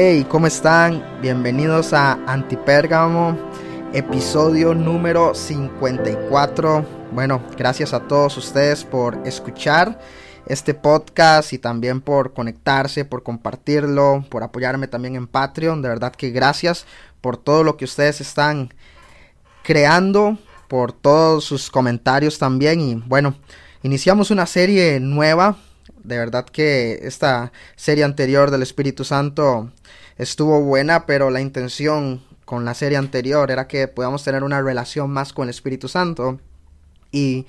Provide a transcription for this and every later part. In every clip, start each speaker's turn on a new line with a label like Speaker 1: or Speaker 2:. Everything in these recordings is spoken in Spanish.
Speaker 1: Hey, ¿cómo están? Bienvenidos a Antipérgamo, episodio número 54. Bueno, gracias a todos ustedes por escuchar este podcast y también por conectarse, por compartirlo, por apoyarme también en Patreon. De verdad que gracias por todo lo que ustedes están creando, por todos sus comentarios también. Y bueno, iniciamos una serie nueva de verdad que esta serie anterior del Espíritu Santo estuvo buena, pero la intención con la serie anterior era que podamos tener una relación más con el Espíritu Santo. Y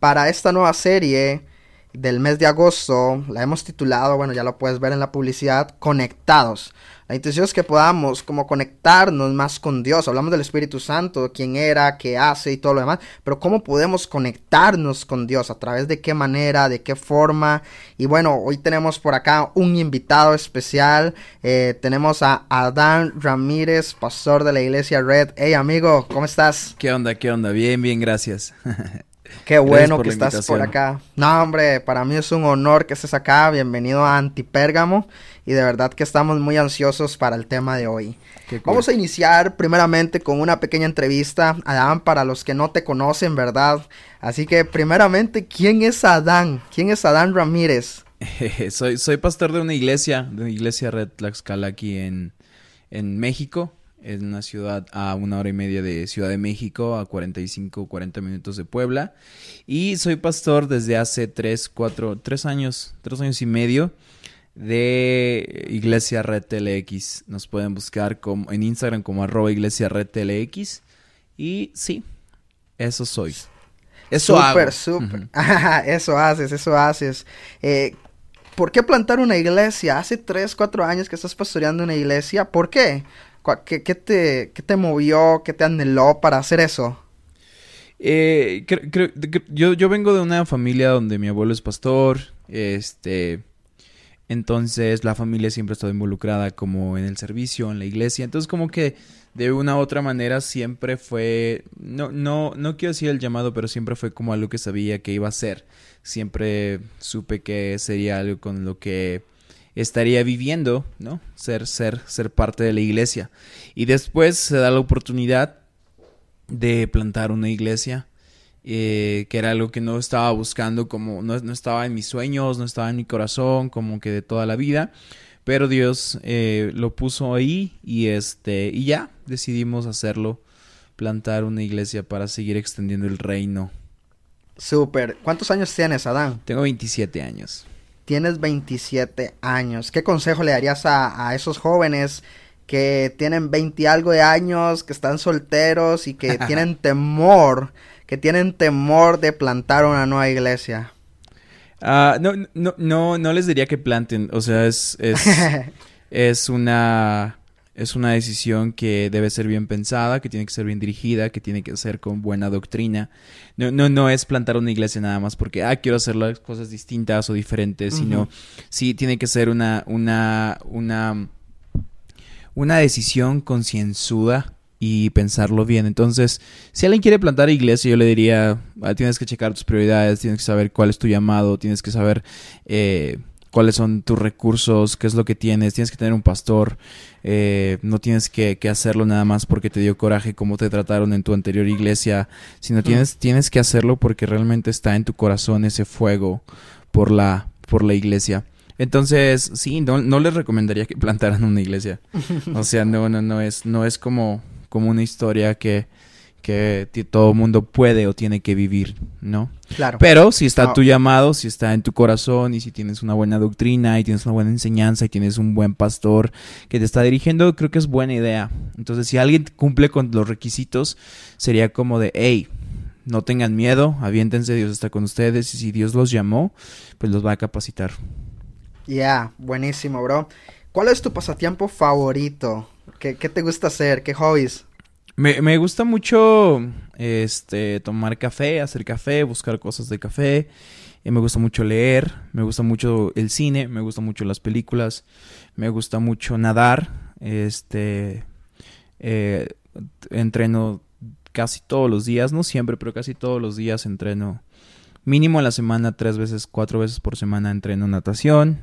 Speaker 1: para esta nueva serie del mes de agosto, la hemos titulado, bueno, ya lo puedes ver en la publicidad, Conectados. La intención es que podamos como conectarnos más con Dios. Hablamos del Espíritu Santo, quién era, qué hace y todo lo demás. Pero cómo podemos conectarnos con Dios, a través de qué manera, de qué forma. Y bueno, hoy tenemos por acá un invitado especial. Eh, tenemos a Adán Ramírez, pastor de la iglesia Red. Hey amigo, ¿cómo estás?
Speaker 2: ¿Qué onda? ¿Qué onda? Bien, bien, gracias.
Speaker 1: Qué bueno que estás por acá. No, hombre, para mí es un honor que estés acá. Bienvenido a Antipérgamo. Y de verdad que estamos muy ansiosos para el tema de hoy. Vamos a iniciar primeramente con una pequeña entrevista. Adán, para los que no te conocen, ¿verdad? Así que primeramente, ¿quién es Adán? ¿Quién es Adán Ramírez?
Speaker 2: soy, soy pastor de una iglesia, de una iglesia Red Tlaxcala aquí en, en México. Es una ciudad a una hora y media de Ciudad de México, a 45, 40 minutos de Puebla. Y soy pastor desde hace 3, 4, 3 años, 3 años y medio de Iglesia Red TLX. Nos pueden buscar como, en Instagram como arroba Iglesia Red TLX. Y sí, eso soy.
Speaker 1: Eso súper, súper. eso haces, eso haces. Eh, ¿Por qué plantar una iglesia? Hace 3, 4 años que estás pastoreando una iglesia. ¿Por qué? ¿Qué, te, qué te movió? ¿Qué te anheló para hacer eso?
Speaker 2: Eh, yo, yo vengo de una familia donde mi abuelo es pastor. Este entonces la familia siempre ha estado involucrada como en el servicio, en la iglesia. Entonces como que de una u otra manera siempre fue, no, no, no quiero decir el llamado, pero siempre fue como algo que sabía que iba a ser. Siempre supe que sería algo con lo que estaría viviendo, ¿no? Ser, ser, ser parte de la iglesia. Y después se da la oportunidad de plantar una iglesia eh, que era algo que no estaba buscando, como no, estaba en mis sueños, no estaba en mi corazón, como que de toda la vida. Pero Dios eh, lo puso ahí y este y ya decidimos hacerlo, plantar una iglesia para seguir extendiendo el reino.
Speaker 1: Súper. ¿Cuántos años tienes, Adán?
Speaker 2: Tengo 27 años.
Speaker 1: Tienes 27 años. ¿Qué consejo le darías a, a esos jóvenes que tienen 20 y algo de años, que están solteros y que tienen temor que tienen temor de plantar una nueva iglesia?
Speaker 2: Ah, no, no, no, no les diría que planten. O sea, es, es, es una es una decisión que debe ser bien pensada, que tiene que ser bien dirigida, que tiene que ser con buena doctrina. No, no, no es plantar una iglesia nada más porque, ah, quiero hacer las cosas distintas o diferentes, sino sí tiene que ser una, una, una, una decisión concienzuda y pensarlo bien. Entonces, si alguien quiere plantar iglesia, yo le diría, ah, tienes que checar tus prioridades, tienes que saber cuál es tu llamado, tienes que saber eh, cuáles son tus recursos, qué es lo que tienes, tienes que tener un pastor, eh, no tienes que, hacerlo nada más porque te dio coraje como te trataron en tu anterior iglesia, sino tienes, tienes que hacerlo porque realmente está en tu corazón ese fuego por la, por la iglesia. Entonces, sí, no, no les recomendaría que plantaran una iglesia. O sea, no, no, no es, no es como como una historia que, que todo mundo puede o tiene que vivir, ¿no?
Speaker 1: Claro.
Speaker 2: Pero si está tu llamado, si está en tu corazón y si tienes una buena doctrina y tienes una buena enseñanza y tienes un buen pastor que te está dirigiendo, creo que es buena idea. Entonces, si alguien cumple con los requisitos, sería como de, hey, no tengan miedo, aviéntense, Dios está con ustedes y si Dios los llamó, pues los va a capacitar.
Speaker 1: Ya, buenísimo, bro. ¿Cuál es tu pasatiempo favorito? ¿Qué, qué te gusta hacer? ¿Qué hobbies?
Speaker 2: Me, me, gusta mucho este tomar café, hacer café, buscar cosas de café. Eh, me gusta mucho leer, me gusta mucho el cine, me gusta mucho las películas, me gusta mucho nadar. Este eh, entreno casi todos los días, no siempre, pero casi todos los días entreno. Mínimo a la semana, tres veces, cuatro veces por semana entreno natación.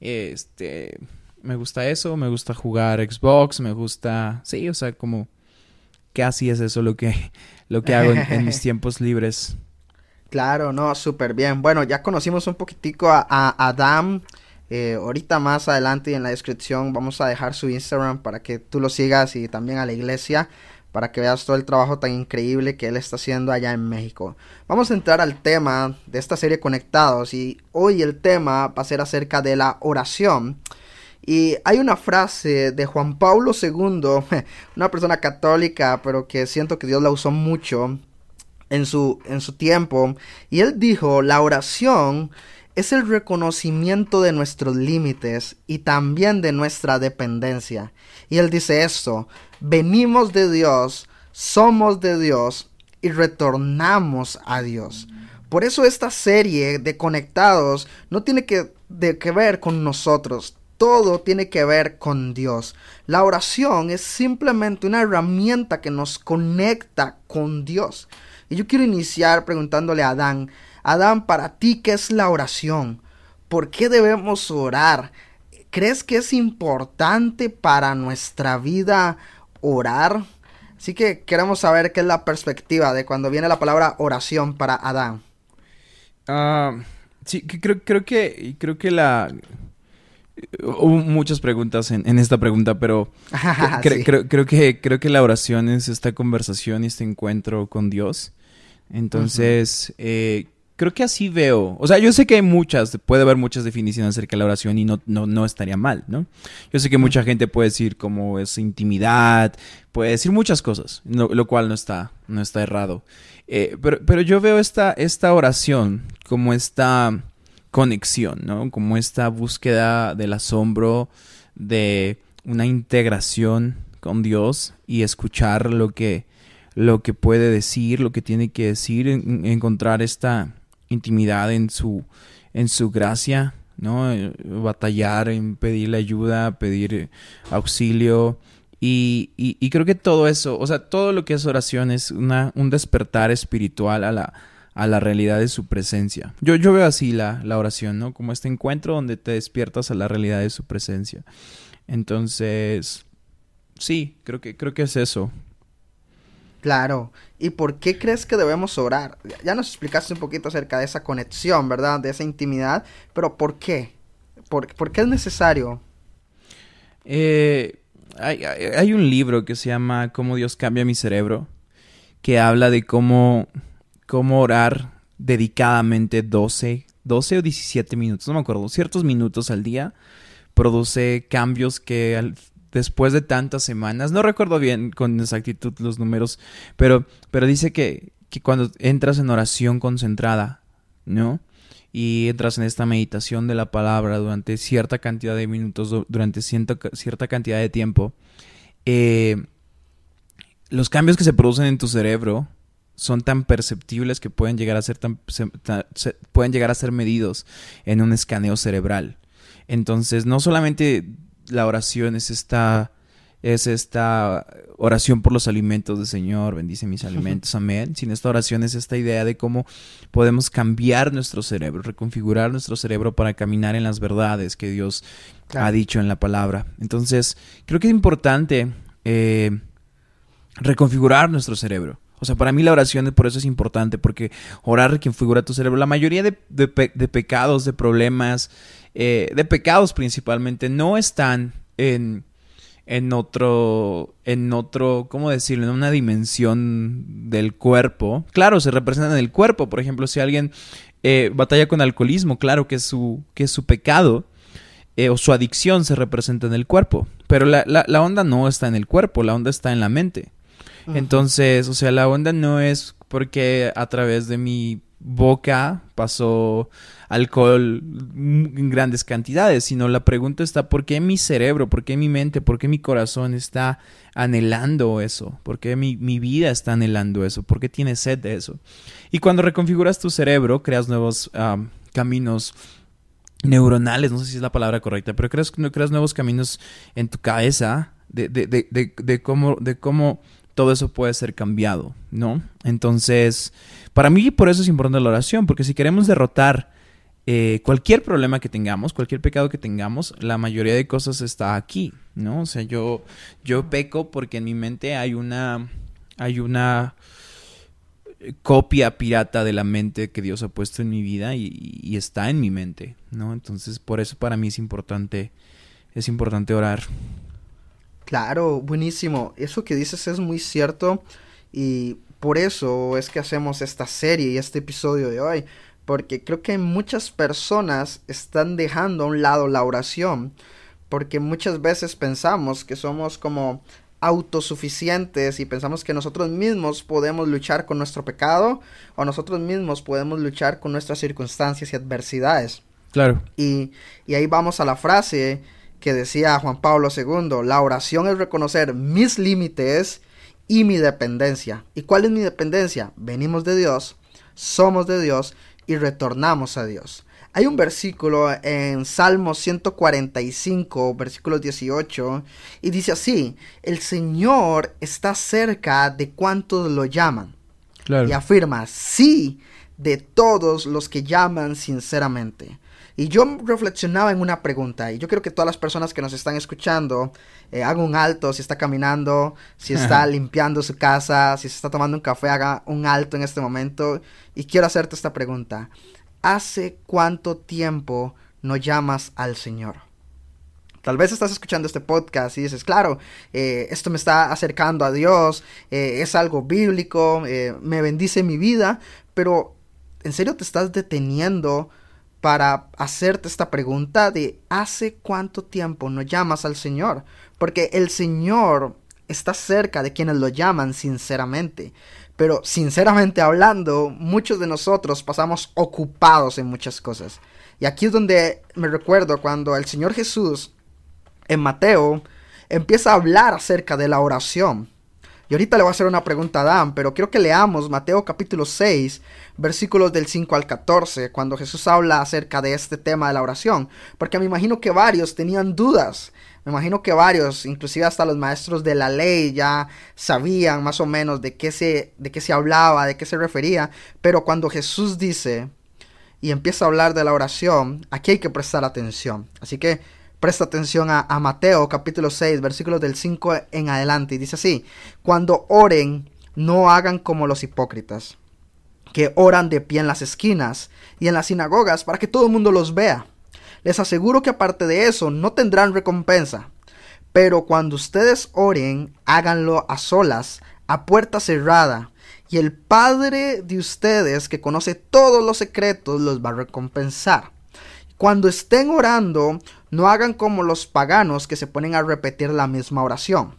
Speaker 2: Este, me gusta eso, me gusta jugar Xbox, me gusta, sí, o sea, como casi es eso lo que, lo que hago en, mis tiempos libres.
Speaker 1: Claro, no, súper bien. Bueno, ya conocimos un poquitico a, a Adam. Eh, ahorita más adelante en la descripción vamos a dejar su Instagram para que tú lo sigas y también a la iglesia para que veas todo el trabajo tan increíble que él está haciendo allá en México. Vamos a entrar al tema de esta serie Conectados y hoy el tema va a ser acerca de la oración. Y hay una frase de Juan Pablo II, una persona católica, pero que siento que Dios la usó mucho en su, en su tiempo. Y él dijo, la oración es el reconocimiento de nuestros límites y también de nuestra dependencia. Y él dice esto, venimos de Dios, somos de Dios y retornamos a Dios. Por eso esta serie de conectados no tiene que, que ver con nosotros, todo tiene que ver con Dios. La oración es simplemente una herramienta que nos conecta con Dios. Y yo quiero iniciar preguntándole a Adán, Adán, para ti, ¿qué es la oración? ¿Por qué debemos orar? ¿Crees que es importante para nuestra vida orar? Así que queremos saber qué es la perspectiva de cuando viene la palabra oración para Adán.
Speaker 2: Ah, sí, creo, que creo que la Hubo muchas preguntas en, esta pregunta, pero creo, creo, que, creo que la oración es esta conversación y este encuentro con Dios. Entonces, eh, creo que así veo. O sea, yo sé que hay muchas, puede haber muchas definiciones acerca de la oración y no, no, no estaría mal, ¿no? Yo sé que mucha gente puede decir como es intimidad, puede decir muchas cosas, lo cual no está, no está errado. Eh, pero, pero yo veo esta, esta oración como esta conexión, ¿no? Como esta búsqueda del asombro, de una integración con Dios y escuchar lo que, lo que puede decir, lo que tiene que decir, encontrar esta intimidad en su, en su gracia, ¿no? Eh, batallar en pedirle ayuda, pedir auxilio. Y, y, creo que todo eso, o sea, todo lo que es oración es una, un despertar espiritual a la, a la realidad de su presencia. Yo, yo veo así la, la oración, ¿no? Como este encuentro donde te despiertas a la realidad de su presencia. Entonces, sí, creo que, creo que es eso.
Speaker 1: Claro. ¿Y por qué crees que debemos orar? Ya nos explicaste un poquito acerca de esa conexión, ¿verdad? De esa intimidad. Pero ¿por qué? ¿Por, qué es necesario?
Speaker 2: Eh, hay, hay, un libro que se llama Cómo Dios cambia mi cerebro, que habla de cómo cómo orar dedicadamente 12, 12 o 17 minutos, no me acuerdo, ciertos minutos al día, produce cambios que después de tantas semanas, no recuerdo bien con exactitud los números, pero, pero dice que, que cuando entras en oración concentrada, ¿no? y entras en esta meditación de la palabra durante cierta cantidad de minutos, durante cierta cantidad de tiempo, eh, los cambios que se producen en tu cerebro son tan perceptibles que pueden llegar a ser tan, pueden llegar a ser medidos en un escaneo cerebral. Entonces, no solamente la oración es esta es esta oración por los alimentos del Señor, bendice mis alimentos, amén, sino esta oración es esta idea de cómo podemos cambiar nuestro cerebro, reconfigurar nuestro cerebro para caminar en las verdades que Dios ha dicho en la palabra. Entonces, creo que es importante eh, reconfigurar nuestro cerebro. O sea, para mí la oración por eso es importante, porque orar configura tu cerebro. La mayoría de, pecados, de problemas, eh, de pecados principalmente, no están en, en otro, en otro, ¿cómo decirlo? En una dimensión del cuerpo. Claro, se representan en el cuerpo. Por ejemplo, si alguien eh, batalla con alcoholismo, claro que es su, que su pecado. Eh, o su adicción se representa en el cuerpo. Pero la, la onda no está en el cuerpo, la onda está en la mente. Entonces, o sea, la onda no es porque a través de mi boca pasó alcohol en grandes cantidades, sino la pregunta está ¿por qué mi cerebro, por qué mi mente, por qué mi corazón está anhelando eso? ¿Por qué mi, vida está anhelando eso? ¿Por qué tiene sed de eso? Y cuando reconfiguras tu cerebro, creas nuevos caminos neuronales, no sé si es la palabra correcta, pero creas, creas nuevos caminos en tu cabeza de, de, de, de cómo, de cómo todo eso puede ser cambiado, ¿no? Entonces, para mí por eso es importante la oración, porque si queremos derrotar eh, cualquier problema que tengamos, cualquier pecado que tengamos, la mayoría de cosas está aquí, ¿no? O sea, yo, yo peco porque en mi mente hay una, hay una copia pirata de la mente que Dios ha puesto en mi vida y, y, está en mi mente, ¿no? Entonces, por eso para mí es importante, es importante orar.
Speaker 1: Claro, buenísimo. Eso que dices es muy cierto y por eso es que hacemos esta serie y este episodio de hoy, porque creo que muchas personas están dejando a un lado la oración, porque muchas veces pensamos que somos como autosuficientes y pensamos que nosotros mismos podemos luchar con nuestro pecado o nosotros mismos podemos luchar con nuestras circunstancias y adversidades.
Speaker 2: Claro.
Speaker 1: Y, y ahí vamos a la frase que decía Juan Pablo II, la oración es reconocer mis límites y mi dependencia. ¿Y cuál es mi dependencia? Venimos de Dios, somos de Dios y retornamos a Dios. Hay un versículo en Salmo 145, versículo 18, y dice así, el Señor está cerca de cuantos lo llaman. Y afirma, sí, de todos los que llaman sinceramente. Y yo reflexionaba en una pregunta, y yo creo que todas las personas que nos están escuchando eh, hagan un alto si está caminando, si está limpiando su casa, si se está tomando un café, haga un alto en este momento. Y quiero hacerte esta pregunta. ¿Hace cuánto tiempo no llamas al Señor? Tal vez estás escuchando este podcast y dices, claro, eh, esto me está acercando a Dios, eh, es algo bíblico, me bendice mi vida, pero ¿en serio te estás deteniendo para hacerte esta pregunta de ¿hace cuánto tiempo no llamas al Señor? Porque el Señor está cerca de quienes lo llaman sinceramente. Pero sinceramente hablando, muchos de nosotros pasamos ocupados en muchas cosas. Y aquí es donde me recuerdo cuando el Señor Jesús en Mateo empieza a hablar acerca de la oración. Y ahorita le voy a hacer una pregunta a Dan, pero quiero que leamos Mateo capítulo 6, versículos del 5 al 14, cuando Jesús habla acerca de este tema de la oración. Porque me imagino que varios tenían dudas. Me imagino que varios, inclusive hasta los maestros de la ley, ya sabían más o menos de qué se, de qué se hablaba, de qué se refería. Pero cuando Jesús dice y empieza a hablar de la oración, aquí hay que prestar atención. Así que Presta atención a, Mateo capítulo 6, versículos del 5 en adelante. Y dice así, cuando oren, no hagan como los hipócritas, que oran de pie en las esquinas y en las sinagogas para que todo el mundo los vea. Les aseguro que aparte de eso no tendrán recompensa. Pero cuando ustedes oren, háganlo a solas, a puerta cerrada, y el Padre de ustedes, que conoce todos los secretos, los va a recompensar. Cuando estén orando, no hagan como los paganos que se ponen a repetir la misma oración,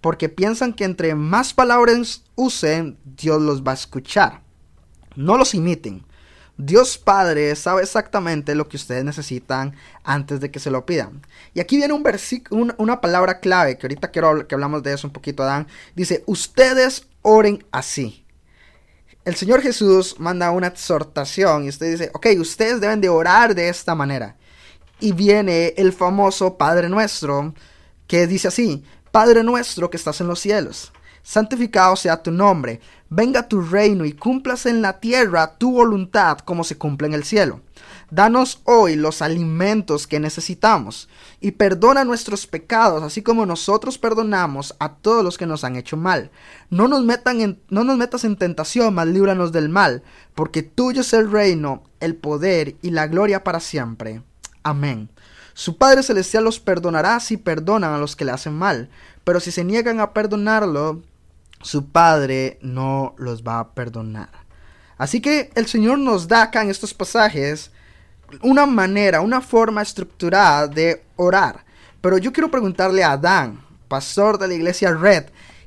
Speaker 1: porque piensan que entre más palabras usen, Dios los va a escuchar. No los imiten. Dios Padre sabe exactamente lo que ustedes necesitan antes de que se lo pidan. Y aquí viene un versículo, una palabra clave, que ahorita quiero que hablamos de eso un poquito, Adán. Dice, ustedes oren así el Señor Jesús manda una exhortación y usted dice, ok, ustedes deben de orar de esta manera. Y viene el famoso Padre Nuestro que dice así, Padre Nuestro que estás en los cielos, santificado sea tu nombre, venga tu reino y cúmplase en la tierra tu voluntad como se cumple en el cielo. Danos hoy los alimentos que necesitamos y perdona nuestros pecados, así como nosotros perdonamos a todos los que nos han hecho mal. No nos, metan en, no nos metas en tentación, mas líbranos del mal, porque tuyo es el reino, el poder y la gloria para siempre. Amén. Su Padre Celestial los perdonará si perdonan a los que le hacen mal, pero si se niegan a perdonarlo, su Padre no los va a perdonar. Así que el Señor nos da acá en estos pasajes una manera, una forma estructurada de orar. Pero yo quiero preguntarle a Adán, pastor de la iglesia Red,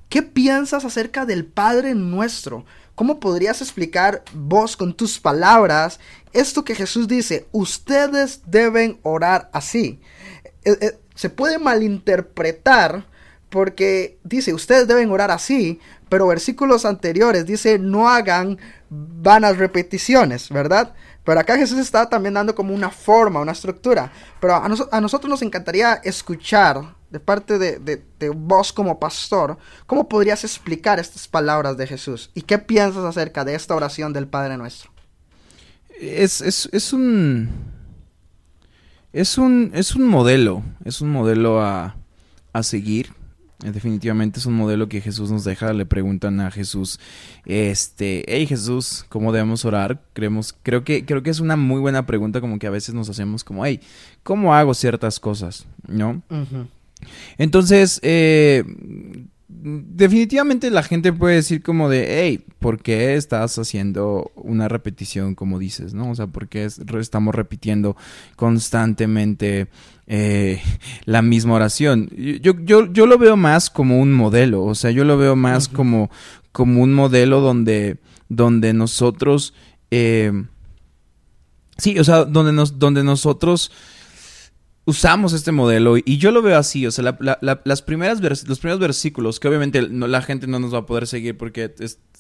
Speaker 1: ¿qué piensas acerca del Padre nuestro? ¿Cómo podrías explicar vos con tus palabras esto que Jesús dice? Ustedes deben orar así. Eh, eh, se puede malinterpretar porque dice, ustedes deben orar así, pero versículos anteriores dice, no hagan vanas repeticiones, ¿verdad? Pero acá Jesús está también dando como una forma, una estructura. Pero a, a nosotros nos encantaría escuchar de parte de, de, vos como pastor, ¿cómo podrías explicar estas palabras de Jesús? ¿Y qué piensas acerca de esta oración del Padre Nuestro?
Speaker 2: Es, es, es un... Es un, es un modelo, es un modelo a, a seguir. Definitivamente es un modelo que Jesús nos deja. Le preguntan a Jesús, este, hey Jesús, ¿cómo debemos orar? Creemos, creo que, creo que es una muy buena pregunta, como que a veces nos hacemos como, hey, ¿cómo hago ciertas cosas? ¿No? Entonces, eh, definitivamente la gente puede decir como de, hey, ¿por qué estás haciendo una repetición como dices, no? O sea, ¿por qué estamos repitiendo constantemente eh, la misma oración? Yo, yo, yo lo veo más como un modelo, o sea, yo lo veo más como, como un modelo donde, donde nosotros... Eh, sí, o sea, donde, nos, donde nosotros usamos este modelo y yo lo veo así, o sea, las primeras los primeros versículos, que obviamente la gente no nos va a poder seguir porque,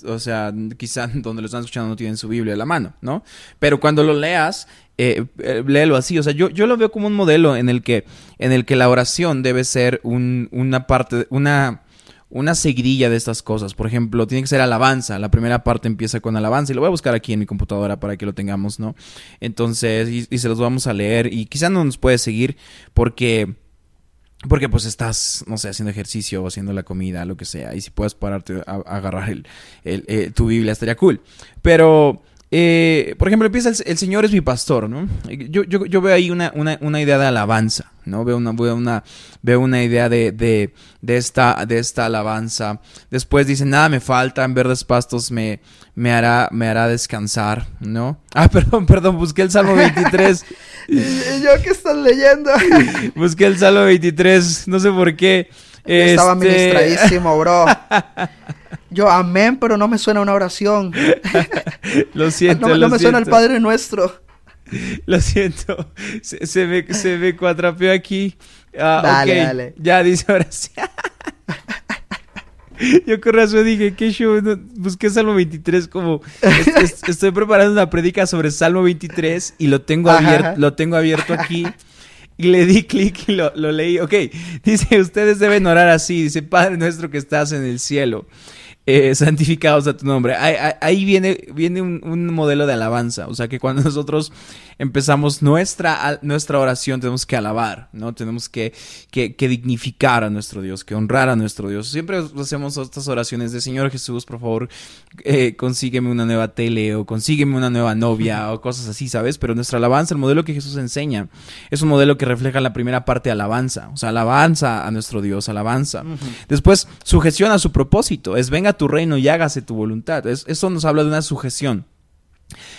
Speaker 2: o sea, quizá donde lo están escuchando no tienen su Biblia a la mano, ¿no? Pero cuando lo leas, eh, eh, léelo así, o sea, yo, yo lo veo como un modelo en el que, en el que la oración debe ser un, una parte, una una seguidilla de estas cosas. Por ejemplo, tiene que ser alabanza. La primera parte empieza con alabanza y lo voy a buscar aquí en mi computadora para que lo tengamos, ¿no? Entonces, y, se los vamos a leer y quizá no nos puedes seguir porque... Porque pues estás, no sé, haciendo ejercicio o haciendo la comida, lo que sea. Y si puedes pararte a, agarrar el, eh, tu Biblia, estaría cool. Pero eh, por ejemplo, empieza el, Señor es mi pastor, ¿no? Yo, yo, yo veo ahí una, una, una, idea de alabanza, ¿no? Veo una, veo una, veo una idea de, de, de, esta, de esta alabanza. Después dice, nada me falta, en verdes pastos me, me, hará, me hará descansar, ¿no? Ah, perdón, perdón, busqué el Salmo 23.
Speaker 1: ¿Yo qué estás leyendo?
Speaker 2: busqué el Salmo 23, no sé por qué.
Speaker 1: Estaba este... ministradísimo, bro. Yo, amén, pero no me suena una oración.
Speaker 2: lo siento.
Speaker 1: no,
Speaker 2: no
Speaker 1: me suena el Padre Nuestro.
Speaker 2: Lo siento. Se, se, me, se me cuatrapeó aquí. Ah,
Speaker 1: dale, dale.
Speaker 2: Ya dice oración. Yo con razón dije, ¿qué show? busqué Salmo 23 como... estoy preparando una predica sobre Salmo 23 y lo tengo, abierto, lo tengo abierto aquí. Y le di clic y lo, lo, leí. Ok, dice, ustedes deben orar así. Dice, Padre nuestro que estás en el cielo eh, santificados a tu nombre. Ahí, viene, viene un, modelo de alabanza. O sea que cuando nosotros empezamos nuestra, nuestra oración, tenemos que alabar, ¿no? Tenemos que, que, dignificar a nuestro Dios, que honrar a nuestro Dios. Siempre hacemos estas oraciones de Señor Jesús, por favor, eh, consígueme una nueva tele o consígueme una nueva novia o cosas así, ¿sabes? Pero nuestra alabanza, el modelo que Jesús enseña, es un modelo que refleja la primera parte de alabanza. O sea, alabanza a nuestro Dios, alabanza. Después, sujeción a su propósito. Es venga tu reino y hágase tu voluntad. eso nos habla de una sujeción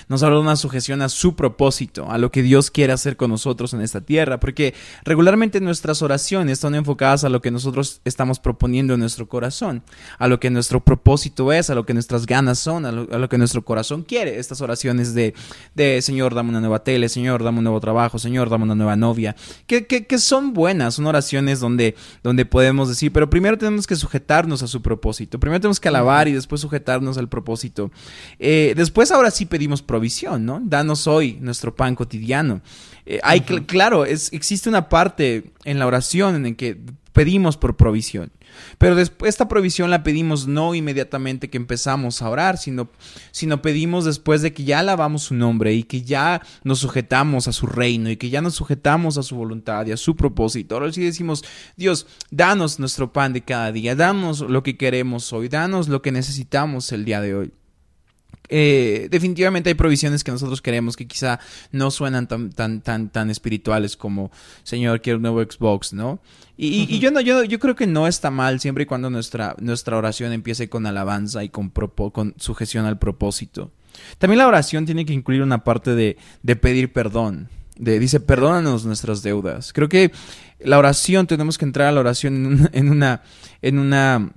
Speaker 2: nos habla de una sujeción a su propósito, a lo que Dios quiere hacer con nosotros en esta tierra, porque regularmente nuestras oraciones están enfocadas a lo que nosotros estamos proponiendo en nuestro corazón, a lo que nuestro propósito es, a lo que nuestras ganas son, a lo, que nuestro corazón quiere. Estas oraciones de, de, Señor, dame una nueva tele, Señor, dame un nuevo trabajo, Señor, dame una nueva novia, que, que, son buenas, son oraciones donde, donde podemos decir, pero primero tenemos que sujetarnos a su propósito, primero tenemos que alabar y después sujetarnos al propósito. Eh, después ahora sí pedimos provisión, ¿no? Danos hoy nuestro pan cotidiano. Eh, hay, claro, es, existe una parte en la oración en la que pedimos por provisión. Pero después esta provisión la pedimos no inmediatamente que empezamos a orar, sino, sino pedimos después de que ya alabamos su nombre y que ya nos sujetamos a su reino y que ya nos sujetamos a su voluntad y a su propósito. Ahora sí decimos, Dios, danos nuestro pan de cada día, danos lo que queremos hoy, danos lo que necesitamos el día de hoy. Eh, definitivamente hay provisiones que nosotros queremos que quizá no suenan tan, tan, tan, tan espirituales como, Señor, quiero un nuevo Xbox, ¿no? Y, yo no, yo, yo creo que no está mal siempre y cuando nuestra, nuestra oración empiece con alabanza y con, con sujeción al propósito. También la oración tiene que incluir una parte de, de pedir perdón. De, dice, perdónanos nuestras deudas. Creo que la oración, tenemos que entrar a la oración en una, en una en una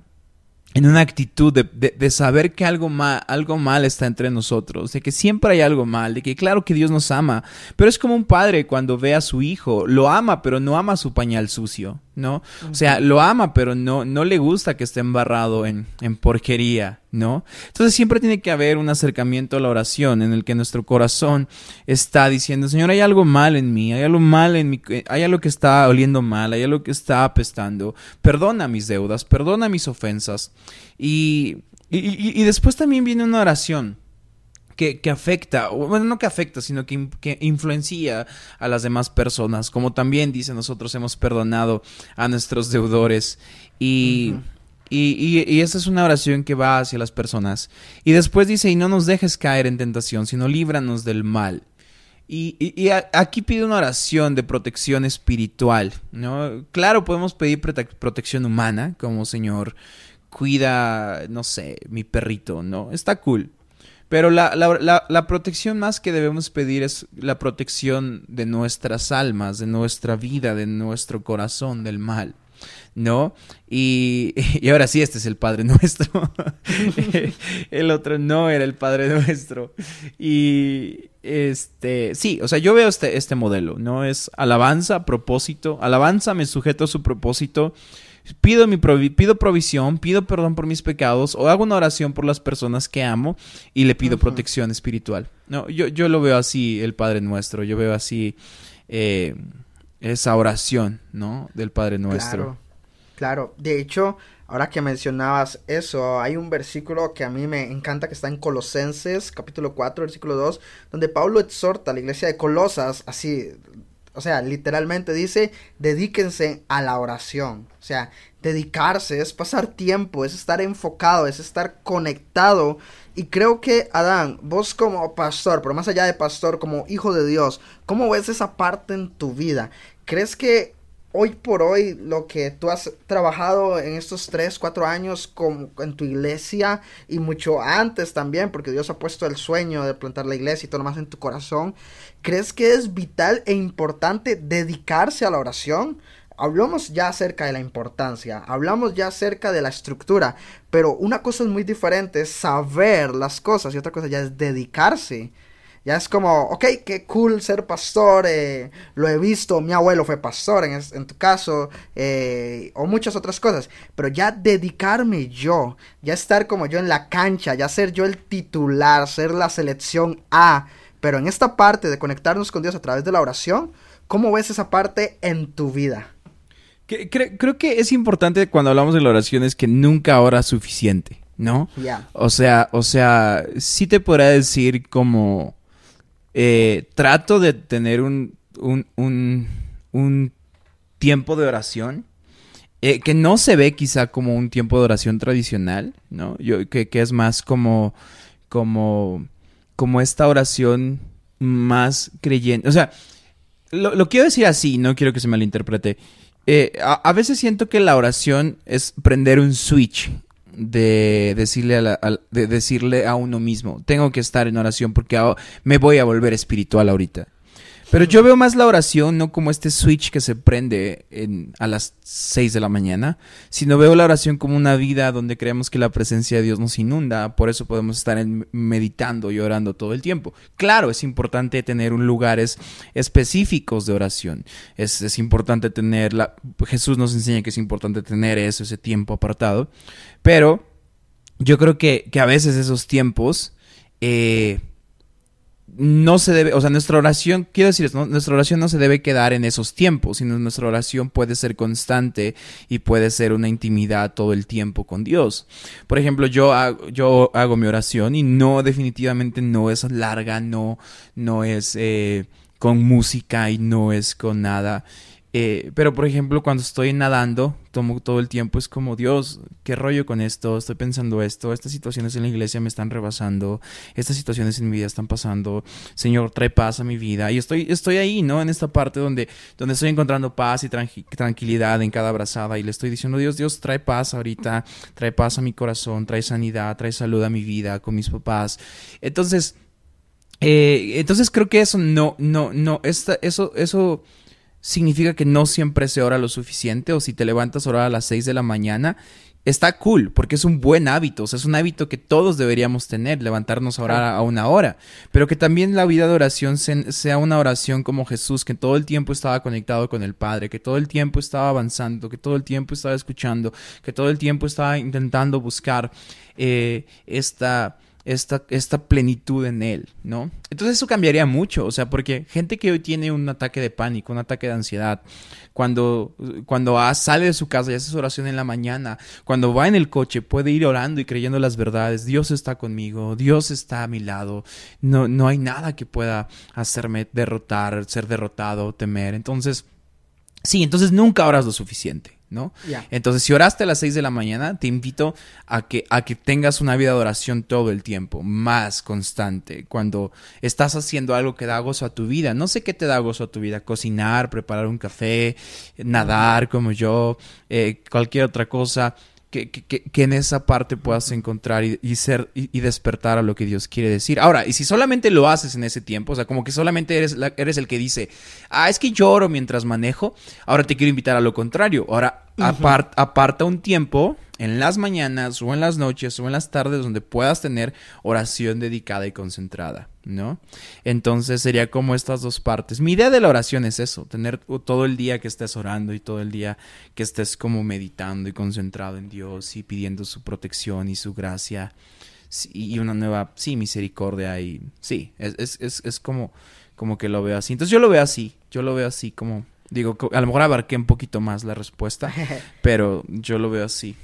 Speaker 2: actitud de, saber que algo mal, algo mal está entre nosotros, de que siempre hay algo mal, de que claro que Dios nos ama, pero es como un padre cuando ve a su hijo, lo ama, pero no ama su pañal sucio, ¿no? O sea, lo ama, pero no, no le gusta que esté embarrado en, en porquería, ¿no? Entonces siempre tiene que haber un acercamiento a la oración en el que nuestro corazón está diciendo, Señor, hay algo mal en mí, hay algo mal en mí, hay algo que está oliendo mal, hay algo que está apestando, perdona mis deudas, perdona mis ofensas. Y, y, después también viene una oración. Que, que, afecta, bueno, no que afecta, sino que, que, influencia a las demás personas, como también dice, nosotros hemos perdonado a nuestros deudores y, y, y, esa es una oración que va hacia las personas. Y después dice, y no nos dejes caer en tentación, sino líbranos del mal. Y, y aquí pide una oración de protección espiritual, ¿no? Claro, podemos pedir protección humana, como Señor, cuida, no sé, mi perrito, ¿no? Está cool. Pero la, la, la, protección más que debemos pedir es la protección de nuestras almas, de nuestra vida, de nuestro corazón, del mal. ¿No? Y, y, ahora sí, este es el Padre Nuestro. el otro no era el Padre Nuestro. Y este, sí, o sea, yo veo este, este modelo, ¿no? Es alabanza, propósito. Alabanza, me sujeto a su propósito. Pido, mi pido provisión, pido perdón por mis pecados o hago una oración por las personas que amo y le pido protección espiritual. No, yo, yo lo veo así, el Padre Nuestro. Yo veo así eh, esa oración, ¿no? Del Padre Nuestro.
Speaker 1: Claro, de hecho, ahora que mencionabas eso, hay un versículo que a mí me encanta que está en Colosenses, capítulo 4, versículo 2, donde Pablo exhorta a la iglesia de Colosas, así, o sea, literalmente dice, dedíquense a la oración. O sea, dedicarse es pasar tiempo, es estar enfocado, es estar conectado. Y creo que, Adán, vos como pastor, pero más allá de pastor, como hijo de Dios, ¿cómo ves esa parte en tu vida? ¿Crees que hoy por hoy lo que tú has trabajado en estos 3, 4 años con, en tu iglesia y mucho antes también, porque Dios ha puesto el sueño de plantar la iglesia y todo lo más en tu corazón, ¿crees que es vital e importante dedicarse a la oración? Hablamos ya acerca de la importancia, hablamos ya acerca de la estructura, pero una cosa es muy diferente, es saber las cosas y otra cosa ya es dedicarse ya es como, ok, qué cool ser pastor, eh, lo he visto, mi abuelo fue pastor en, en tu caso, eh, o muchas otras cosas, pero ya dedicarme yo, ya estar como yo en la cancha, ya ser yo el titular, ser la selección A, pero en esta parte de conectarnos con Dios a través de la oración, ¿cómo ves esa parte en tu vida?
Speaker 2: Creo, que es importante cuando hablamos de la oración es que nunca ora suficiente, ¿no? O sea, o sea, sí te podrá decir como eh, trato de tener un, un, tiempo de oración eh, que no se ve quizá como un tiempo de oración tradicional, ¿no? Yo, que, es más como, como, como esta oración más creyente. O sea, lo, quiero decir así, no quiero que se malinterprete. Eh, a, veces siento que la oración es prender un switch de decirle a, de decirle a uno mismo, tengo que estar en oración porque me voy a volver espiritual ahorita. Pero yo veo más la oración no como este switch que se prende en, a las 6 de la mañana, sino veo la oración como una vida donde creemos que la presencia de Dios nos inunda, por eso podemos estar meditando y orando todo el tiempo. Claro, es importante tener lugares específicos de oración, es, es importante tener, la, Jesús nos enseña que es importante tener eso, ese tiempo apartado, pero yo creo que, que a veces esos tiempos... Eh, no se debe, o sea, nuestra oración, quiero decir, nuestra oración no se debe quedar en esos tiempos, sino nuestra oración puede ser constante y puede ser una intimidad todo el tiempo con Dios. Por ejemplo, yo hago, yo hago mi oración y no, definitivamente no es larga, no, no es eh, con música y no es con nada. Eh, pero por ejemplo, cuando estoy nadando, tomo todo el tiempo, es como, Dios, ¿qué rollo con esto? Estoy pensando esto, estas situaciones en la iglesia me están rebasando, estas situaciones en mi vida están pasando, Señor, trae paz a mi vida. Y estoy, estoy ahí, ¿no? En esta parte donde, donde estoy encontrando paz y tranquilidad en cada abrazada y le estoy diciendo, Dios, Dios, trae paz ahorita, trae paz a mi corazón, trae sanidad, trae salud a mi vida con mis papás. Entonces, eh, entonces creo que eso no, no, no, esta, eso, eso significa que no siempre se ora lo suficiente o si te levantas a orar a las 6 de la mañana, está cool, porque es un buen hábito, o sea, es un hábito que todos deberíamos tener, levantarnos a orar a una hora, pero que también la vida de oración sea una oración como Jesús, que todo el tiempo estaba conectado con el Padre, que todo el tiempo estaba avanzando, que todo el tiempo estaba escuchando, que todo el tiempo estaba intentando buscar eh, esta esta, esta plenitud en él, ¿no? Entonces eso cambiaría mucho, o sea, porque gente que hoy tiene un ataque de pánico, un ataque de ansiedad, cuando, cuando sale de su casa y hace su oración en la mañana, cuando va en el coche, puede ir orando y creyendo las verdades, Dios está conmigo, Dios está a mi lado, no, no hay nada que pueda hacerme derrotar, ser derrotado, temer. Entonces, sí, entonces nunca oras lo suficiente. ¿No? Entonces, si oraste a las 6 de la mañana, te invito a que, a que tengas una vida de oración todo el tiempo, más constante, cuando estás haciendo algo que da gozo a tu vida. No sé qué te da gozo a tu vida, cocinar, preparar un café, nadar como yo, eh, cualquier otra cosa que, que, que, en esa parte puedas encontrar y, ser y, despertar a lo que Dios quiere decir. Ahora, y si solamente lo haces en ese tiempo, o sea, como que solamente eres, eres el que dice, ah, es que lloro mientras manejo, ahora te quiero invitar a lo contrario. Ahora, aparta un tiempo en las mañanas o en las noches o en las tardes donde puedas tener oración dedicada y concentrada, ¿no? Entonces sería como estas dos partes. Mi idea de la oración es eso, tener todo el día que estés orando y todo el día que estés como meditando y concentrado en Dios y pidiendo su protección y su gracia y una nueva, sí, misericordia y sí, es, es, es como, como que lo veo así. Entonces yo lo veo así, yo lo veo así como... Digo, a lo mejor abarqué un poquito más la respuesta, pero yo lo veo así.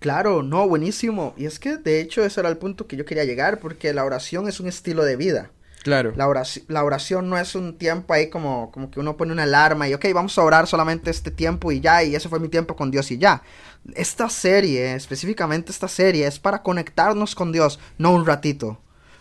Speaker 1: Claro, no, buenísimo. Y es que de hecho ese era el punto que yo quería llegar, porque la oración es un estilo de vida.
Speaker 2: Claro.
Speaker 1: La oración, la oración no es un tiempo ahí como, como que uno pone una alarma y, ok, vamos a orar solamente este tiempo y ya, y ese fue mi tiempo con Dios y ya. Esta serie, específicamente esta serie, es para conectarnos con Dios, no un ratito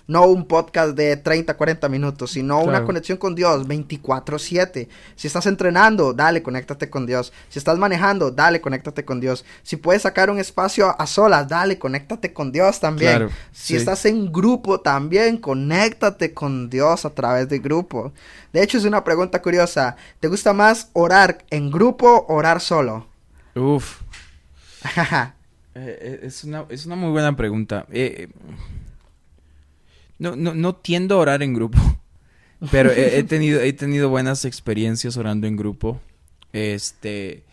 Speaker 1: no un podcast de 30, 40 minutos, sino una conexión con Dios 24/7. Si estás entrenando, dale, conéctate con Dios. Si estás manejando, dale, conéctate con Dios. Si puedes sacar un espacio a solas, dale, conéctate con Dios también. si estás en grupo, también conéctate con Dios a través de grupo. De hecho, es una pregunta curiosa. ¿Te gusta más orar en grupo o orar solo?
Speaker 2: Uf. Eh, eh, es, una, es una muy buena pregunta. Eh, no, no, no tiendo a orar en grupo. Pero he, tenido, he tenido buenas experiencias orando en grupo. Este.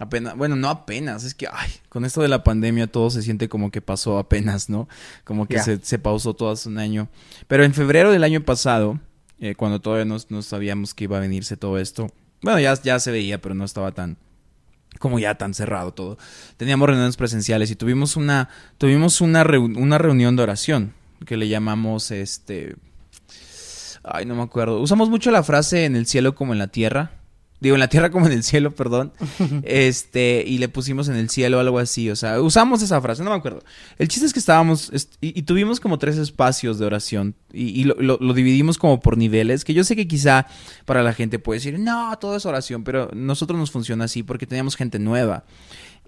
Speaker 2: Apenas, bueno, no apenas, es que, ay, con esto de la pandemia todo se siente como que pasó apenas, ¿no? Como que se, se, pausó todo hace un año. Pero en febrero del año pasado, eh, cuando todavía no, sabíamos que iba a venirse todo esto, bueno, ya, ya se veía, pero no estaba tan, como ya tan cerrado todo. Teníamos reuniones presenciales y tuvimos una, tuvimos una, una reunión de oración que le llamamos este... Ay, no me acuerdo. Usamos mucho la frase en el cielo como en la tierra. Digo, en la tierra como en el cielo, perdón. Este, y le pusimos en el cielo algo así. O sea, usamos esa frase, no me acuerdo. El chiste es que estábamos y, tuvimos como tres espacios de oración. Y, lo, lo, dividimos como por niveles. Que yo sé que quizá para la gente puede decir, no, todo es oración. Pero nosotros nos funciona así porque teníamos gente nueva.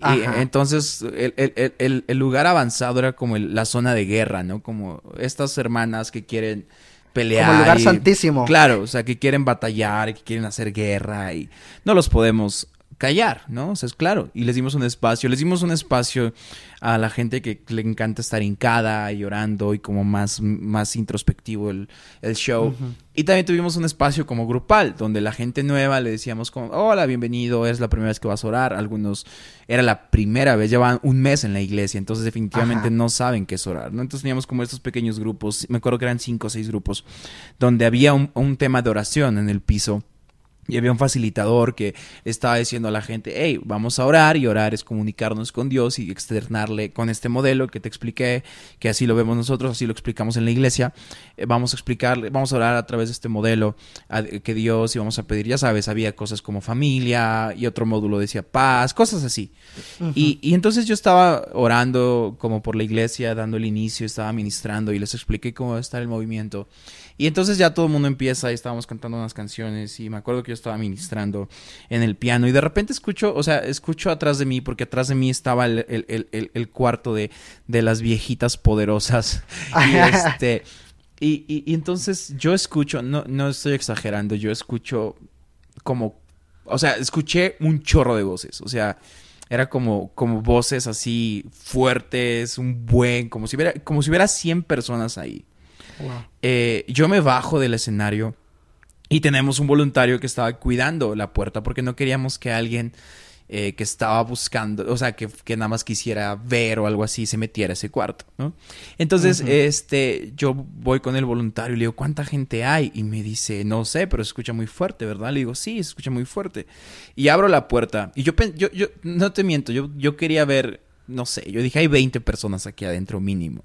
Speaker 2: Y entonces el, lugar avanzado era como la zona de guerra, ¿no? Como estas hermanas que quieren pelear.
Speaker 1: Como lugar santísimo.
Speaker 2: Claro, o sea, que quieren batallar, que quieren hacer guerra y no los podemos callar, ¿no? O sea, es claro. Y les dimos un espacio, les dimos un espacio a la gente que le encanta estar hincada y llorando y como más, más introspectivo el, show. Y también tuvimos un espacio como grupal, donde la gente nueva le decíamos como, hola, bienvenido, es la primera vez que vas a orar. Algunos era la primera vez, llevaban un mes en la iglesia, entonces definitivamente no saben qué es orar, ¿no? Entonces teníamos como estos pequeños grupos, me acuerdo que eran cinco o seis grupos, donde había un tema de oración en el piso y había un facilitador que estaba diciendo a la gente, hey, vamos a orar y orar es comunicarnos con Dios y externarle con este modelo que te expliqué, que así lo vemos nosotros, así lo explicamos en la iglesia. Eh, vamos a explicarle, vamos a orar a través de este modelo que Dios y vamos a pedir, ya sabes, había cosas como familia y otro módulo decía paz, cosas así. y, y entonces yo estaba orando como por la iglesia, dando el inicio, estaba ministrando y les expliqué cómo estar el movimiento. Y entonces ya todo el mundo empieza y estábamos cantando unas canciones y me acuerdo que yo estaba ministrando en el piano y de repente escucho, o sea, escucho atrás de mí porque atrás de mí estaba el, cuarto de, de, las viejitas poderosas. y este... Y, y, entonces yo escucho, no, no estoy exagerando, yo escucho como, o sea, escuché un chorro de voces, o sea, Era como, como voces así fuertes, un buen, como si hubiera, como si hubiera 100 personas ahí. Eh, yo me bajo del escenario y tenemos un voluntario que estaba cuidando la puerta porque no queríamos que alguien eh, que estaba buscando, o sea, que, nada más quisiera ver o algo así, se metiera a ese cuarto, ¿no? Entonces, este, yo voy con el voluntario y le digo, ¿cuánta gente hay? Y me dice, no sé, pero se escucha muy fuerte, ¿verdad? Le digo, sí, se escucha muy fuerte. Y abro la puerta y yo, yo, yo no te miento, yo, yo quería ver, no sé, yo dije, hay 20 personas aquí adentro mínimo.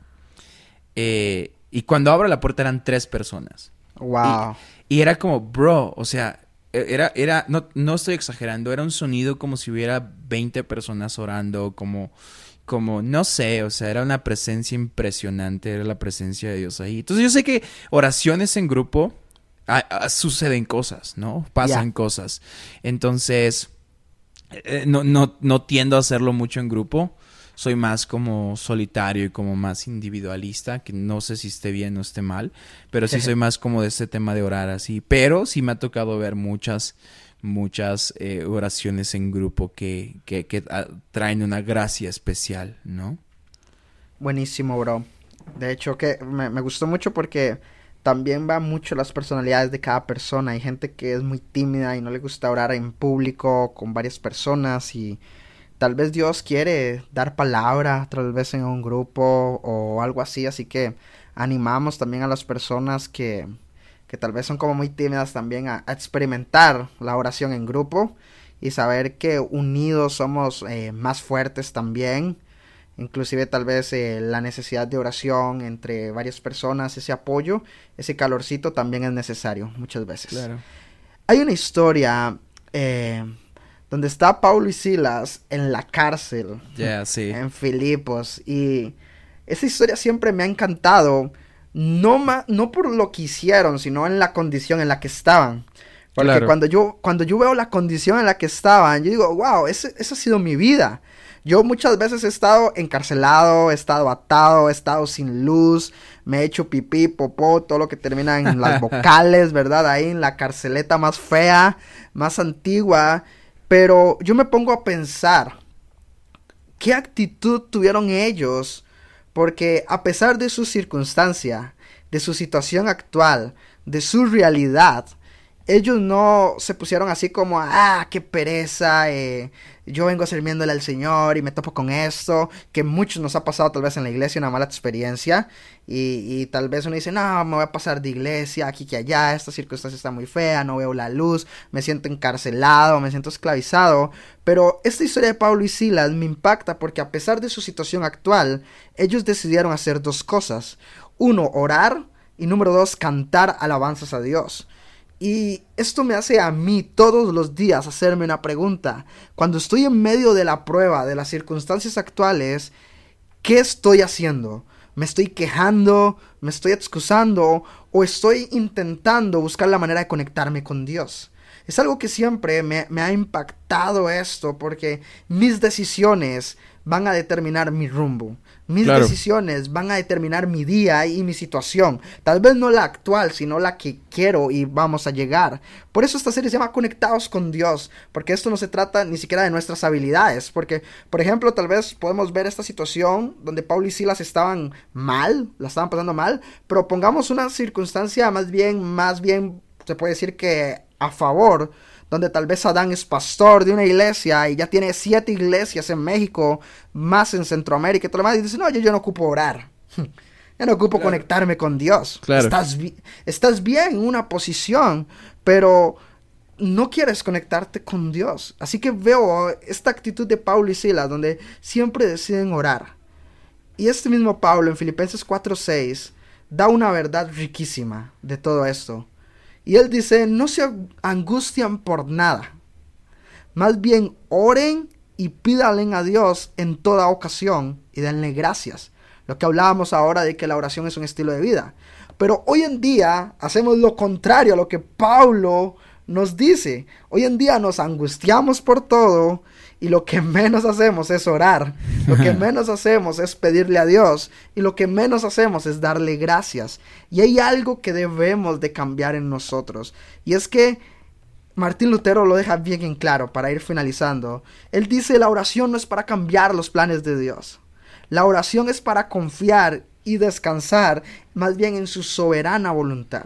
Speaker 2: Eh, y cuando abro la puerta eran tres personas.
Speaker 1: Wow.
Speaker 2: Y, y era como, bro, o sea, e, era, era, no, no estoy exagerando, era un sonido como si hubiera 20 personas orando, como, como, no sé, o sea, era una presencia impresionante, era la presencia de Dios ahí. Entonces yo sé que oraciones en grupo suceden cosas, ¿no? Pasan cosas. Entonces, eh, no, no, no tiendo a hacerlo mucho en grupo soy más como solitario y como más individualista, que no sé si esté bien o esté mal, pero sí soy más como de este tema de orar así. Pero sí me ha tocado ver muchas, muchas eh, oraciones en grupo que, que, que ah, traen una gracia especial, ¿no?
Speaker 1: Buenísimo, bro. De hecho, que me, me gustó mucho porque también va mucho las personalidades de cada persona. Hay gente que es muy tímida y no le gusta orar en público con varias personas y tal vez Dios quiere dar palabra, tal vez en un grupo o algo así, así que animamos también a las personas que, que tal vez son como muy tímidas también a, experimentar la oración en grupo y saber que unidos somos eh, más fuertes también. Inclusive tal vez eh, la necesidad de oración entre varias personas, ese apoyo, ese calorcito también es necesario muchas veces.
Speaker 2: Claro.
Speaker 1: Hay una historia eh, donde está Paulo y Silas en la cárcel.
Speaker 2: sí.
Speaker 1: En Filipos. Y esa historia siempre me ha encantado. No, no por lo que hicieron, sino en la condición en la que estaban. Porque cuando, yo, cuando yo veo la condición en la que estaban, yo digo, wow, esa ha sido mi vida. Yo muchas veces he estado encarcelado, he estado atado, he estado sin luz, me he hecho pipí, popó, todo lo que termina en las vocales, ¿verdad? Ahí en la carceleta más fea, más antigua. Pero yo me pongo a pensar, ¿qué actitud tuvieron ellos? Porque a pesar de su circunstancia, de su situación actual, de su realidad, ellos no se pusieron así como, ah, qué pereza, eh, yo vengo sirviéndole al Señor y me topo con esto, que muchos nos ha pasado tal vez en la iglesia una mala experiencia y, tal vez uno dice, no, me voy a pasar de iglesia aquí que allá, esta circunstancia está muy fea, no veo la luz, me siento encarcelado, me siento esclavizado, pero esta historia de Pablo y Silas me impacta porque a pesar de su situación actual, ellos decidieron hacer dos cosas, uno, orar y número dos, cantar alabanzas a Dios. Y esto me hace a mí todos los días hacerme una pregunta. Cuando estoy en medio de la prueba, de las circunstancias actuales, ¿qué estoy haciendo? ¿Me estoy quejando? ¿Me estoy excusando? ¿O estoy intentando buscar la manera de conectarme con Dios? Es algo que siempre me, me ha impactado esto porque mis decisiones van a determinar mi rumbo. Mis decisiones van a determinar mi día y mi situación. Tal vez no la actual, sino la que quiero y vamos a llegar. Por eso esta serie se llama Conectados con Dios. Porque esto no se trata ni siquiera de nuestras habilidades. Porque, por ejemplo, tal vez podemos ver esta situación donde Paul y Silas estaban mal, la estaban pasando mal. Pero pongamos una circunstancia más bien, más bien, se puede decir que a favor donde tal vez Adán es pastor de una iglesia y ya tiene siete iglesias en México, más en Centroamérica y todo lo demás, y dice, no, yo, yo no ocupo orar. Yo no ocupo conectarme con Dios. Estás, estás bien en una posición, pero no quieres conectarte con Dios. Así que veo esta actitud de Pablo y Sila, donde siempre deciden orar. Y este mismo Pablo en Filipenses 4:6 da una verdad riquísima de todo esto. Y él dice, no se angustian por nada. Más bien oren y pídanle a Dios en toda ocasión y denle gracias. Lo que hablábamos ahora de que la oración es un estilo de vida. Pero hoy en día hacemos lo contrario a lo que Pablo nos dice. Hoy en día nos angustiamos por todo y lo que menos hacemos es orar, lo que menos hacemos es pedirle a Dios y lo que menos hacemos es darle gracias. Y hay algo que debemos de cambiar en nosotros y es que Martín Lutero lo deja bien en claro para ir finalizando. Él dice la oración no es para cambiar los planes de Dios. La oración es para confiar y descansar más bien en su soberana voluntad.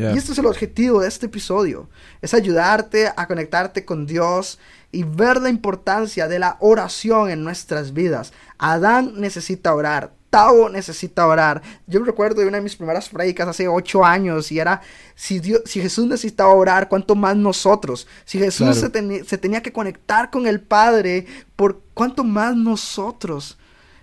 Speaker 1: Y este es el objetivo de este episodio. Es ayudarte a conectarte con Dios y ver la importancia de la oración en nuestras vidas. Adán necesita orar. Tao necesita orar. Yo recuerdo de una de mis primeras predicas hace ocho años y era, si, Dios, si Jesús necesitaba orar, ¿cuánto más nosotros? Si Jesús se, se, tenía que conectar con el Padre, ¿por cuánto más nosotros?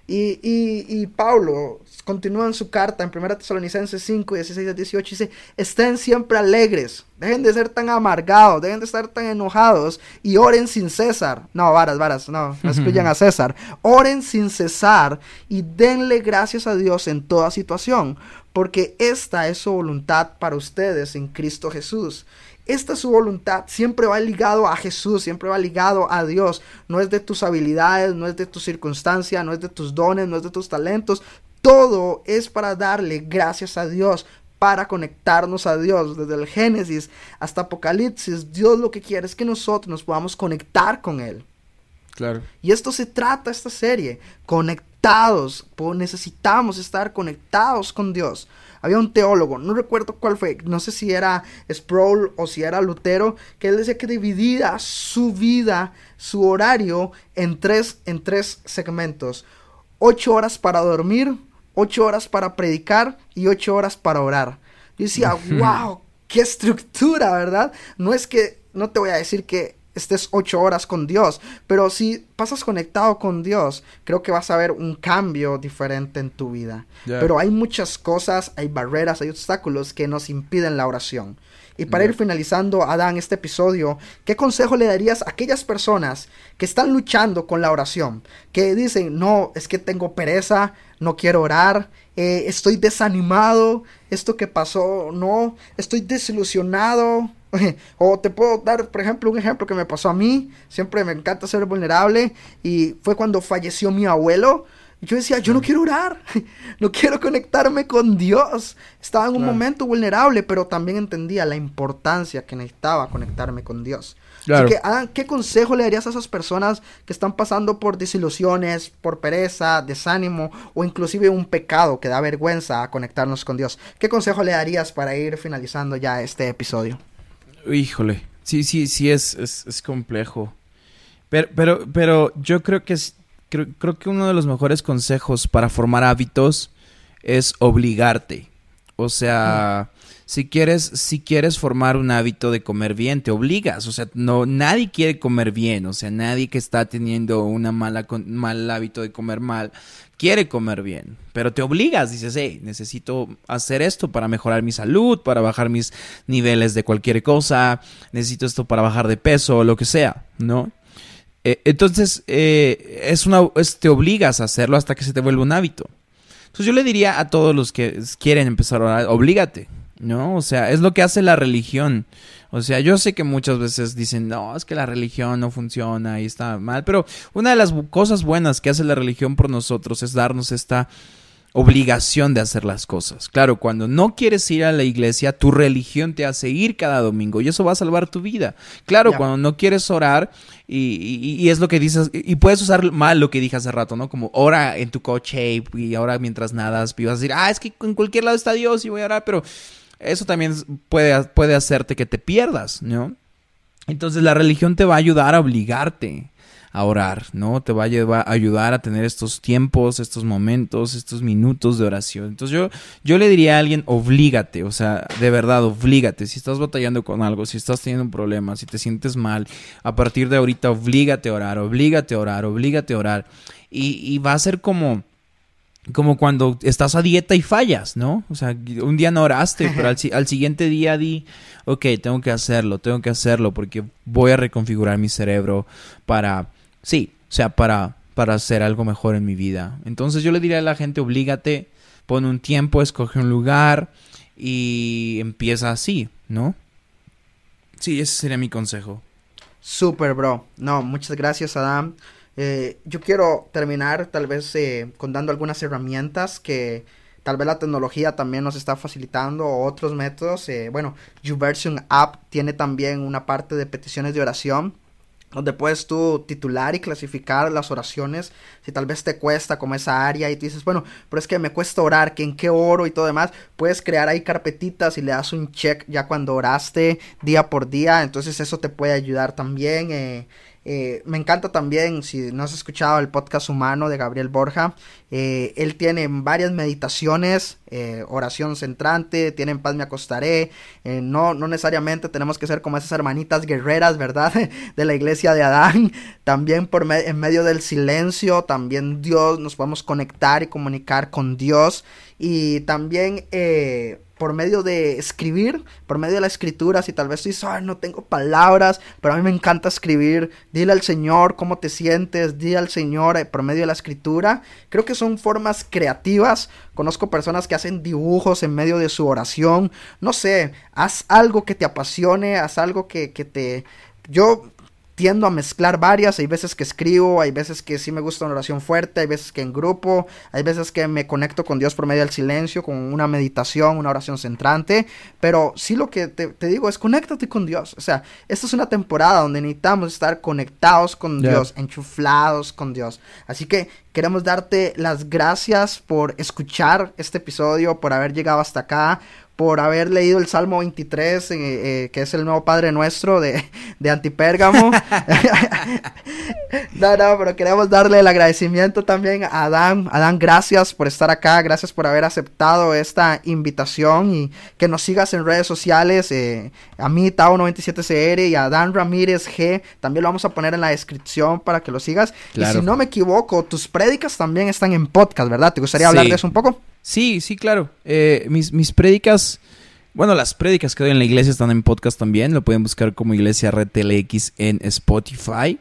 Speaker 1: Y, y, y Pablo continúa en su carta en 1 Tesalonicenses 5, 16 a 18, dice, estén siempre alegres, dejen de ser tan amargados, dejen de estar tan enojados y oren sin cesar. No, varas, varas, no, no escuchan a César. Oren sin cesar y denle gracias a Dios en toda situación, porque esta es su voluntad para ustedes en Cristo Jesús. Esta es su voluntad, siempre va ligado a Jesús, siempre va ligado a Dios. No es de tus habilidades, no es de tu circunstancia, no es de tus dones, no es de tus talentos. Todo es para darle gracias a Dios, para conectarnos a Dios. Desde el Génesis hasta Apocalipsis, Dios lo que quiere es que nosotros nos podamos conectar con Él.
Speaker 2: Claro.
Speaker 1: Y esto se trata esta serie, conectados, necesitamos estar conectados con Dios. Había un teólogo, no recuerdo cuál fue, no sé si era Sproul o si era Lutero, que él decía que dividía su vida, su horario en tres, en tres segmentos. Ocho horas para dormir, ocho horas para predicar y ocho horas para orar. Yo decía, wow, qué estructura, ¿verdad? No es que, no te voy a decir que estés ocho horas con Dios. Pero si pasas conectado con Dios, creo que vas a ver un cambio diferente en tu vida. Pero hay muchas cosas, hay barreras, hay obstáculos que nos impiden la oración. Y para ir finalizando, Adán, este episodio, ¿qué consejo le darías a aquellas personas que están luchando con la oración? Que dicen, no, es que tengo pereza, no quiero orar, eh, estoy desanimado, esto que pasó, no, estoy desilusionado, o te puedo dar, por ejemplo, un ejemplo que me pasó a mí. Siempre me encanta ser vulnerable. Y fue cuando falleció mi abuelo. Yo decía, yo no quiero orar, no quiero conectarme con Dios. Estaba en un momento vulnerable, pero también entendía la importancia que necesitaba conectarme con Dios. Así que, ¿qué consejo le darías a esas personas que están pasando por desilusiones, por pereza, desánimo o inclusive un pecado que da vergüenza a conectarnos con Dios? ¿Qué consejo le darías para ir finalizando ya este episodio?
Speaker 2: Híjole, sí, sí, sí es, es, complejo. Pero, pero, pero yo creo que es, creo, creo que uno de los mejores consejos para formar hábitos es obligarte. O sea, si quieres, si quieres formar un hábito de comer bien, te obligas. O sea, no, nadie quiere comer bien. O sea, nadie que está teniendo mala, mal hábito de comer mal quiere comer bien, pero te obligas, dices, hey, necesito hacer esto para mejorar mi salud, para bajar mis niveles de cualquier cosa, necesito esto para bajar de peso lo que sea, ¿no? Eh, entonces, eh, es una, te obligas a hacerlo hasta que se te vuelva un hábito. Entonces yo le diría a todos los que quieren empezar a orar, oblígate, ¿no? O sea, es lo que hace la religión. O sea, yo sé que muchas veces dicen, no, es que la religión no funciona y está mal, pero una de las cosas buenas que hace la religión por nosotros es darnos esta obligación de hacer las cosas. Claro, cuando no quieres ir a la iglesia, tu religión te hace ir cada domingo y eso va a salvar tu vida. Claro, cuando no quieres orar y, es lo que dices, y, puedes usar mal lo que dije hace rato, ¿no? Como ora en tu coche y ahora mientras nadas, y vas a decir, ah, es que en cualquier lado está Dios y voy a orar, pero eso también puede, puede hacerte que te pierdas, ¿no? Entonces la religión te va a ayudar a obligarte a orar, ¿no? Te va a, ayudar a tener estos tiempos, estos momentos, estos minutos de oración. Entonces yo, yo le diría a alguien, oblígate, o sea, de verdad, oblígate. Si estás batallando con algo, si estás teniendo un problema, si te sientes mal, a partir de ahorita, oblígate a orar, oblígate a orar, oblígate a orar. y va a ser como como cuando estás a dieta y fallas, ¿no? O sea, un día no oraste, pero al, siguiente día di, ok, tengo que hacerlo, tengo que hacerlo porque voy a reconfigurar mi cerebro para, sí, o sea, para, para hacer algo mejor en mi vida. Entonces yo le diría a la gente, oblígate, pon un tiempo, escoge un lugar y empieza así, ¿no? Sí, ese sería mi consejo.
Speaker 1: Super, bro. No, muchas gracias, Adam. Eh, yo quiero terminar tal vez eh, contando algunas herramientas que tal vez la tecnología también nos está facilitando otros métodos. Eh, bueno, YouVersion App tiene también una parte de peticiones de oración donde puedes tú titular y clasificar las oraciones, si tal vez te cuesta como esa área y tú dices, bueno, pero es que me cuesta orar, que en qué oro y todo demás, puedes crear ahí carpetitas y le das un check ya cuando oraste día por día, entonces eso te puede ayudar también. Eh, eh, me encanta también, si no has escuchado el podcast humano de Gabriel Borja, eh, él tiene varias meditaciones, eh, oración centrante, tiene en paz me acostaré, no, no necesariamente tenemos que ser como esas hermanitas guerreras, ¿verdad? de la iglesia de Adán, también por en medio del silencio, también Dios, nos podemos conectar y comunicar con Dios y también por medio de escribir, por medio de la escritura, si tal vez dices, no tengo palabras, pero a mí me encanta escribir, dile al Señor cómo te sientes, dile al Señor eh, por medio de la escritura, creo que son formas creativas, conozco personas que hacen dibujos en medio de su oración, no sé, haz algo que te apasione, haz algo que, que te... Yo tiendo a mezclar varias, hay veces que escribo, hay veces que sí me gusta una oración fuerte, hay veces que en grupo, hay veces que me conecto con Dios por medio del silencio, con una meditación, una oración centrante, pero sí lo que te, digo es conéctate con Dios, o sea, esta es una temporada donde necesitamos estar conectados con Dios, enchuflados con Dios, así que queremos darte las gracias por escuchar este episodio, por haber llegado hasta acá, por haber leído el Salmo 23, eh, eh, que es el nuevo Padre Nuestro de, de Antipérgamo. no, no, pero queremos darle el agradecimiento también a Adán. Adán, gracias por estar acá, gracias por haber aceptado esta invitación y que nos sigas en redes sociales. Eh, a mí, Tao97CR y a Adán Ramírez G. También lo vamos a poner en la descripción para que lo sigas. Y si no me equivoco, tus prédicas también están en podcast, ¿verdad? ¿Te gustaría hablar de eso un poco?
Speaker 2: Sí, sí, claro. Eh, mis, mis prédicas, bueno, las prédicas que doy en la iglesia están en podcast también. Lo pueden buscar como Iglesia RTLX en Spotify.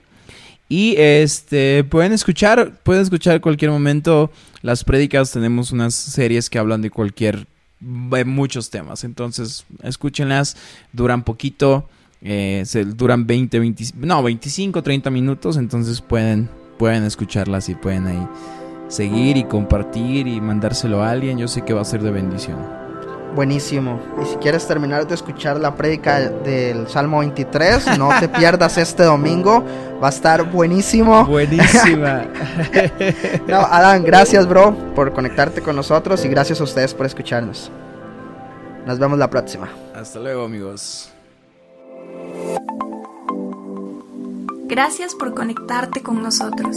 Speaker 2: Y este pueden escuchar, pueden escuchar cualquier momento las prédicas. Tenemos unas series que hablan de cualquier, muchos temas. Entonces, escúchenlas, duran poquito, eh, se, duran 20, 20, no, 25, 30 minutos. Entonces pueden, pueden escucharlas y pueden ahí seguir y compartir y mandárselo a alguien, yo sé que va a ser de bendición.
Speaker 1: Buenísimo. Y si quieres terminar de escuchar la prédica del Salmo 23, no te pierdas este domingo. Va a estar buenísimo.
Speaker 2: Buenísima.
Speaker 1: no, Adán, gracias, bro, por conectarte con nosotros y gracias a ustedes por escucharnos. Nos vemos la próxima.
Speaker 2: Hasta luego, amigos.
Speaker 3: Gracias por conectarte con nosotros.